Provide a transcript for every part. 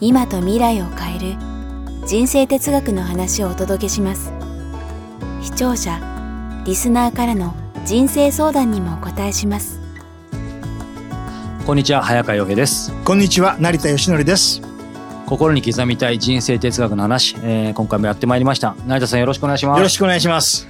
今と未来を変える人生哲学の話をお届けします。視聴者リスナーからの人生相談にもお答えします。こんにちは早川洋平です。こんにちは成田義則です。心に刻みたい人生哲学の話、えー、今回もやってまいりました。成田さんよろしくお願いします。よろしくお願いします。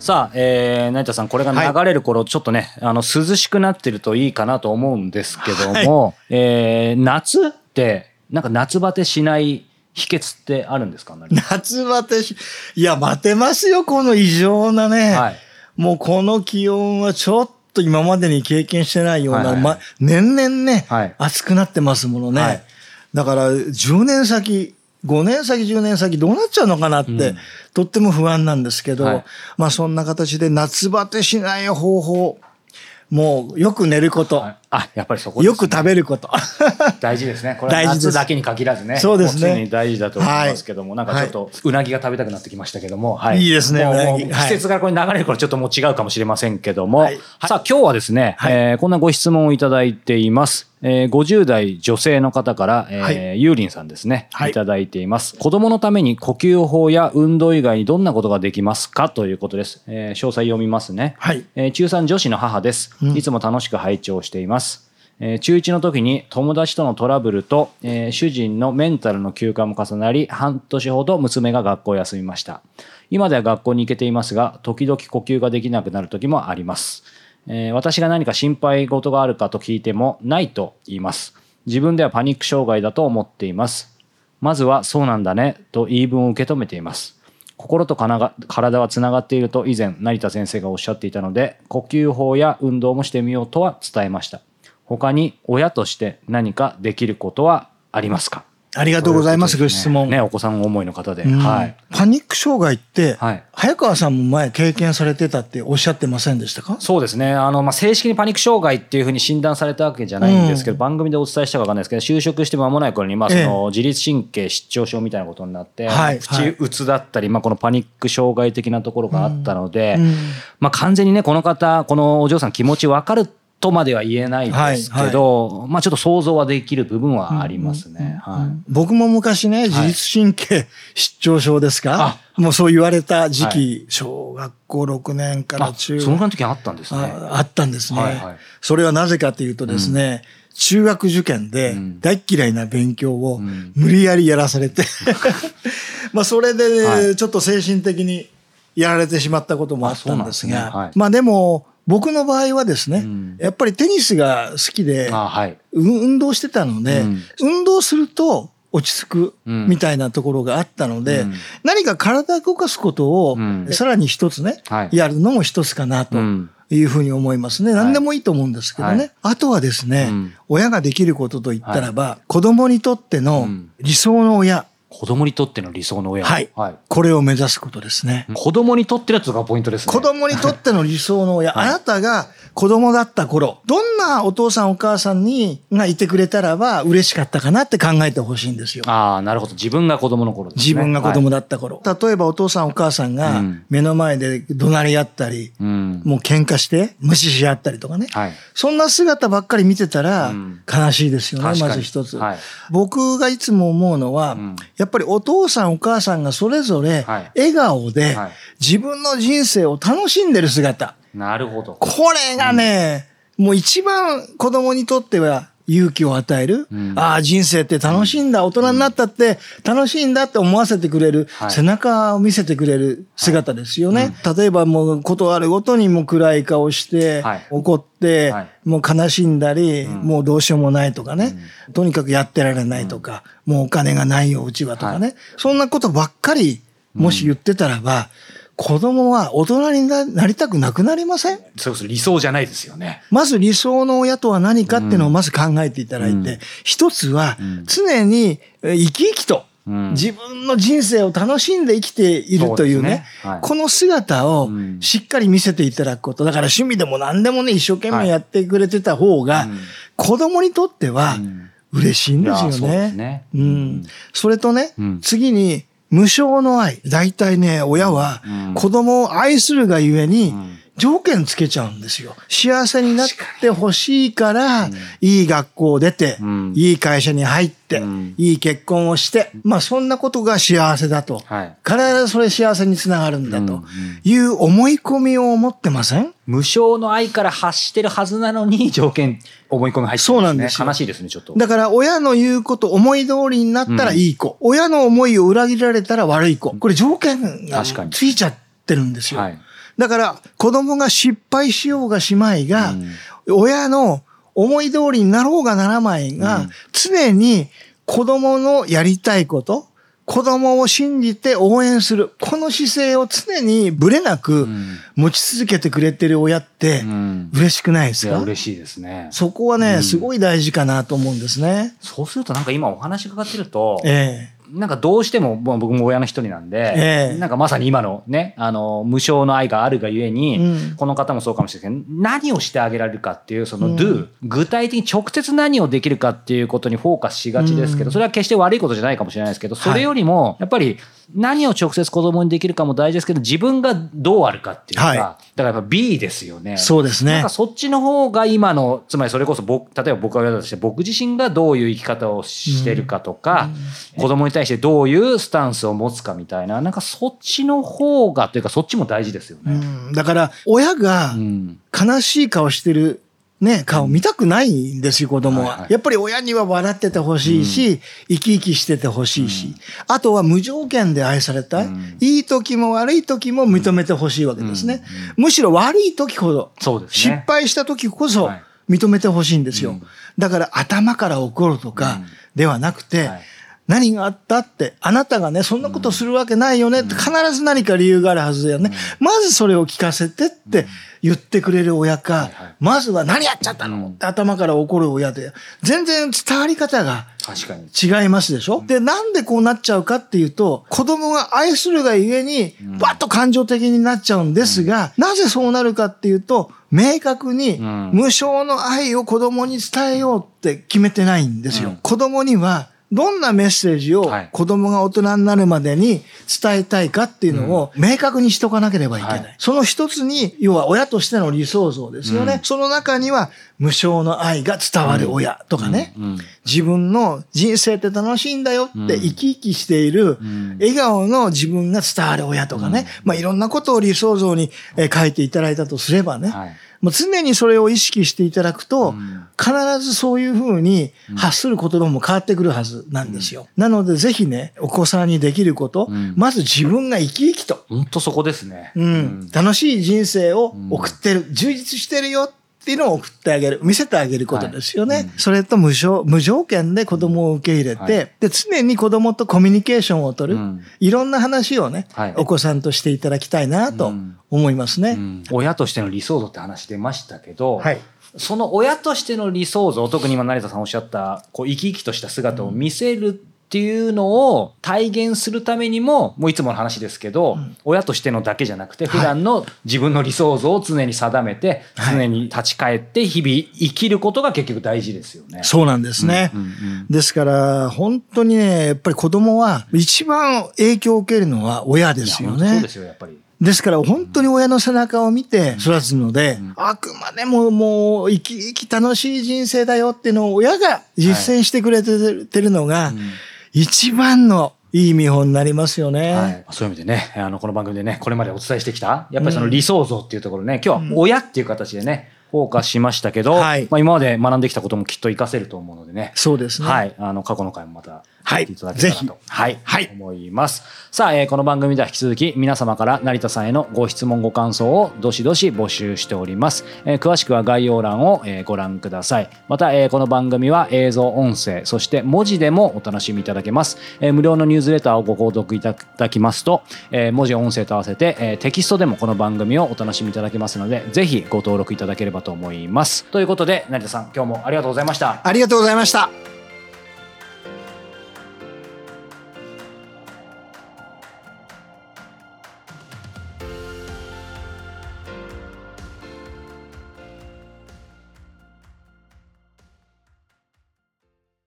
さあ、えー、成田さんこれが流れる頃、はい、ちょっとねあの涼しくなってるといいかなと思うんですけども、はい、えー、夏ってなんか夏バテしない秘訣ってあるんですか？夏バテし、いや、待てますよ、この異常なね。はい、もうこの気温はちょっと今までに経験してないような、はいはいま、年々ね、はい、暑くなってますものね。はい、だから10年先、5年先、10年先どうなっちゃうのかなって、うん、とっても不安なんですけど、はい、まあそんな形で夏バテしない方法、もうよく寝ること。あ、やっぱりそこ、ね、よく食べること。大事ですね。これは夏だけに限らずね。そうですね。に大事だと思いますけども、はい、なんかちょっとうなぎが食べたくなってきましたけども、はい。いいですね。季節がこれ流れる頃ちょっともう違うかもしれませんけども、はい、さあ今日はですね、はい、えー、こんなご質問をいただいています。えー、50代女性の方から、えーはい、ゆうりんさんですね、はい、いただいています。子供のために呼吸法や運動以外にどんなことができますか？ということです。えー、詳細読みますね。はい。えー、中3女子の母です。いつも楽しく拝聴しています。ますえー、中1の時に友達とのトラブルと、えー、主人のメンタルの休暇も重なり、半年ほど娘が学校を休みました。今では学校に行けていますが、時々呼吸ができなくなる時もあります。えー、私が何か心配事があるかと聞いても、ないと言います。自分ではパニック障害だと思っています。まずはそうなんだねと言い分を受け止めています。心と体はつながっていると以前成田先生がおっしゃっていたので呼吸法や運動もしてみようとは伝えました。他に親として何かできることはありますか？ありがとうございます、ご質問。ね、お子さん思いの方で。はい。パニック障害って、はい、早川さんも前経験されてたっておっしゃってませんでしたか？そうですね。あの、まあ、正式にパニック障害っていうふうに診断されたわけじゃないんですけど、うん、番組でお伝えしたかわかんないですけど、就職して間もない頃に、まあ、その、自律神経失調症みたいなことになって、はい、口うつだったり、まあ、このパニック障害的なところがあったので、まあ、完全にね、この方、このお嬢さん気持ちわかるとまでは言えないですけど、はいはい、まあちょっと想像はできる部分はありますね。僕も昔ね、自律神経失調症ですか、もうそう言われた時期、小学校6年から中学。その時あったんですね。あったんですね、はいはい。それはなぜかというとですね、うん、中学受験で大嫌いな勉強を無理やりやらされて、まあそれで、ちょっと精神的にやられてしまったこともあったんですが、まあでも、僕の場合はですね、うん、やっぱりテニスが好きで、はい、運動してたので、うん、運動すると落ち着くみたいなところがあったので、うん、何か体を動かすことをさらに一つね、はい、やるのも一つかなと。いうふうに思いますね。何でもいいと思うんですけどね。はい、あとはですね、親ができることといったらば、子供にとっての理想の親、子供にとっての理想の親。は？い。はい、これを目指すことですね。子供にとってのやつがポイントですね。子供にとっての理想の親。はい、あなたが子供だった頃、どんなお父さんお母さんに、がいてくれたらば嬉しかったかなって考えてほしいんですよ。ああ、なるほど。自分が子供の頃ですね。自分が子供だった頃。はい、例えばお父さんお母さんが目の前で怒鳴り合ったり、うん、もう喧嘩して無視し合ったりとかね。はい、そんな姿ばっかり見てたら悲しいですよね、うん、まず一つ、はい、僕がいつも思うのは、うん、やっぱりお父さんお母さんがそれぞれ笑顔で自分の人生を楽しんでる姿。なるほど。これがね、うん、もう一番子供にとっては勇気を与える。うん、ああ、人生って楽しいんだ。大人になったって楽しいんだって思わせてくれる。背中を見せてくれる姿ですよね。はい、例えばもうことあるごとにも暗い顔して、はい、怒って、はい、もう悲しんだり、うん、もうどうしようもないとかね。とにかくやってられないとか、もうお金がないよ、うちはとかね。そんなことばっかり、もし言ってたらば、子供は大人になりたくなくなりません？そうそう理想じゃないですよね。まず理想の親とは何かっていうのをまず考えていただいて、うん、一つは常に生き生きと自分の人生を楽しんで生きているというね、うね。はい、この姿をしっかり見せていただくこと。だから趣味でも何でもね、一生懸命やってくれてた方が、子供にとっては嬉しいんですよね。ね。うん、それとね、次に、無償の愛。大体ね、親は子供を愛するがゆえに、条件つけちゃうんですよ。幸せになってほしいから、いい学校を出て、いい会社に入って、いい結婚をして、まあそんなことが幸せだと。必ずそれ幸せにつながるんだという思い込みを持ってません？無償の愛から発してるはずなのに条件、思い込み入ってるんですね。そうなんです悲しいですね、ちょっと。だから親の言うこと、思い通りになったらいい子。親の思いを裏切られたら悪い子。これ条件がついちゃってるんですよ。はいだから子供が失敗しようがしまいが、うん、親の思い通りになろうがならないが、うん、常に子供のやりたいこと、子供を信じて応援する。この姿勢を常にぶれなく持ち続けてくれてる親って嬉しくないですか、うん、嬉しいですね。そこはね、すごい大事かなと思うんですね。そうするとなんか今お話伺ってると、ええなんかどうしても、まあ、僕も親の一人なんで、えー、なんかまさに今のね、あの、無償の愛があるがゆえに、うん、この方もそうかもしれないけど、何をしてあげられるかっていう、その do、うん、具体的に直接何をできるかっていうことにフォーカスしがちですけど、それは決して悪いことじゃないかもしれないですけど、それよりも、やっぱり何を直接子供にできるかも大事ですけど、自分がどうあるかっていうか、はい、だからやっぱ B ですよね。そうですね。なんかそっちの方が今の、つまりそれこそ僕、例えば僕が言われたとして、僕自身がどういう生き方をしてるかとか、うん、子供に対してどういうスタンスを持つかみたいな、なんかそっちの方がというか、そっちも大事ですよね。うん、だから、親が悲しい顔してるね、顔見たくないんですよ、子供は。はいはい、やっぱり親には笑っててほしいし、うん、生き生きしててほしいし、うん、あとは無条件で愛されたい、うん、いい時も悪い時も認めてほしいわけですね。むしろ悪い時ほど、ね、失敗した時こそ認めてほしいんですよ。だから頭から怒るとかではなくて、はい何があったって、あなたがね、そんなことするわけないよねって必ず何か理由があるはずだよね。まずそれを聞かせてって言ってくれる親か、まずは何やっちゃったの？って頭から怒る親で、全然伝わり方が違いますでしょ？で、なんでこうなっちゃうかっていうと、子供が愛するがゆえに、バッと感情的になっちゃうんですが、なぜそうなるかっていうと、明確に無償の愛を子供に伝えようって決めてないんですよ。子供にはどんなメッセージを子供が大人になるまでに伝えたいかっていうのを明確にしとかなければいけない。はい、その一つに、要は親としての理想像ですよね。うん、その中には無償の愛が伝わる親とかね、うん。うん、自分の人生って楽しいんだよって生き生きしている笑顔の自分が伝わる親とかね、まあいろんなことを理想像に書いていただいたとすればね、はいもう常にそれを意識していただくと、必ずそういうふうに発する言葉も変わってくるはずなんですよ。なのでぜひね、お子さんにできること、まず自分が生き生きと。本当そこですね。うん。楽しい人生を送ってる、充実してるよっていうのを送ってあげる、見せてあげることですよね。はい。うん、それと無償、無条件で子供を受け入れて、はい、で、常に子供とコミュニケーションを取る、うん、いろんな話をね、はい、お子さんとしていただきたいなと思いますね、うん、親としての理想像って話出ましたけど、はい、その親としての理想像、特に今成田さんおっしゃった、こう生き生きとした姿を見せる、っていうのを体現するためにも、もういつもの話ですけど、うん、親としてのだけじゃなくて、普段の自分の理想像を常に定めて、はい、常に立ち返って日々生きることが結局大事ですよね。そうなんですね。うんうんうん、ですから、本当にね、やっぱり子供は一番影響を受けるのは親ですよね。そうですよ、やっぱり。ですから本当に親の背中を見て育つので、あくまでももう生き生き楽しい人生だよっていうのを親が実践してくれてるのが、はいうん一番のいい見本になりますよね。はい、そういう意味でね、あの、この番組でね、これまでお伝えしてきた、やっぱりその理想像っていうところね、今日は親っていう形でね、フォーカスしましたけど、はい、まあ今まで学んできたこともきっと活かせると思うのでね。そうですね。はい。あの、過去の回もまた聞いていただけたらと、はい、はい、思います。さあ、えー、この番組では引き続き皆様から成田さんへのご質問ご感想をどしどし募集しております。えー、詳しくは概要欄を、えー、ご覧ください。また、えー、この番組は映像、音声、そして文字でもお楽しみいただけます。えー、無料のニュースレターをご購読いただきますと、えー、文字、音声と合わせて、えー、テキストでもこの番組をお楽しみいただけますので、ぜひご登録いただければと思います。ということで、成田さん、今日もありがとうございました。ありがとうございました。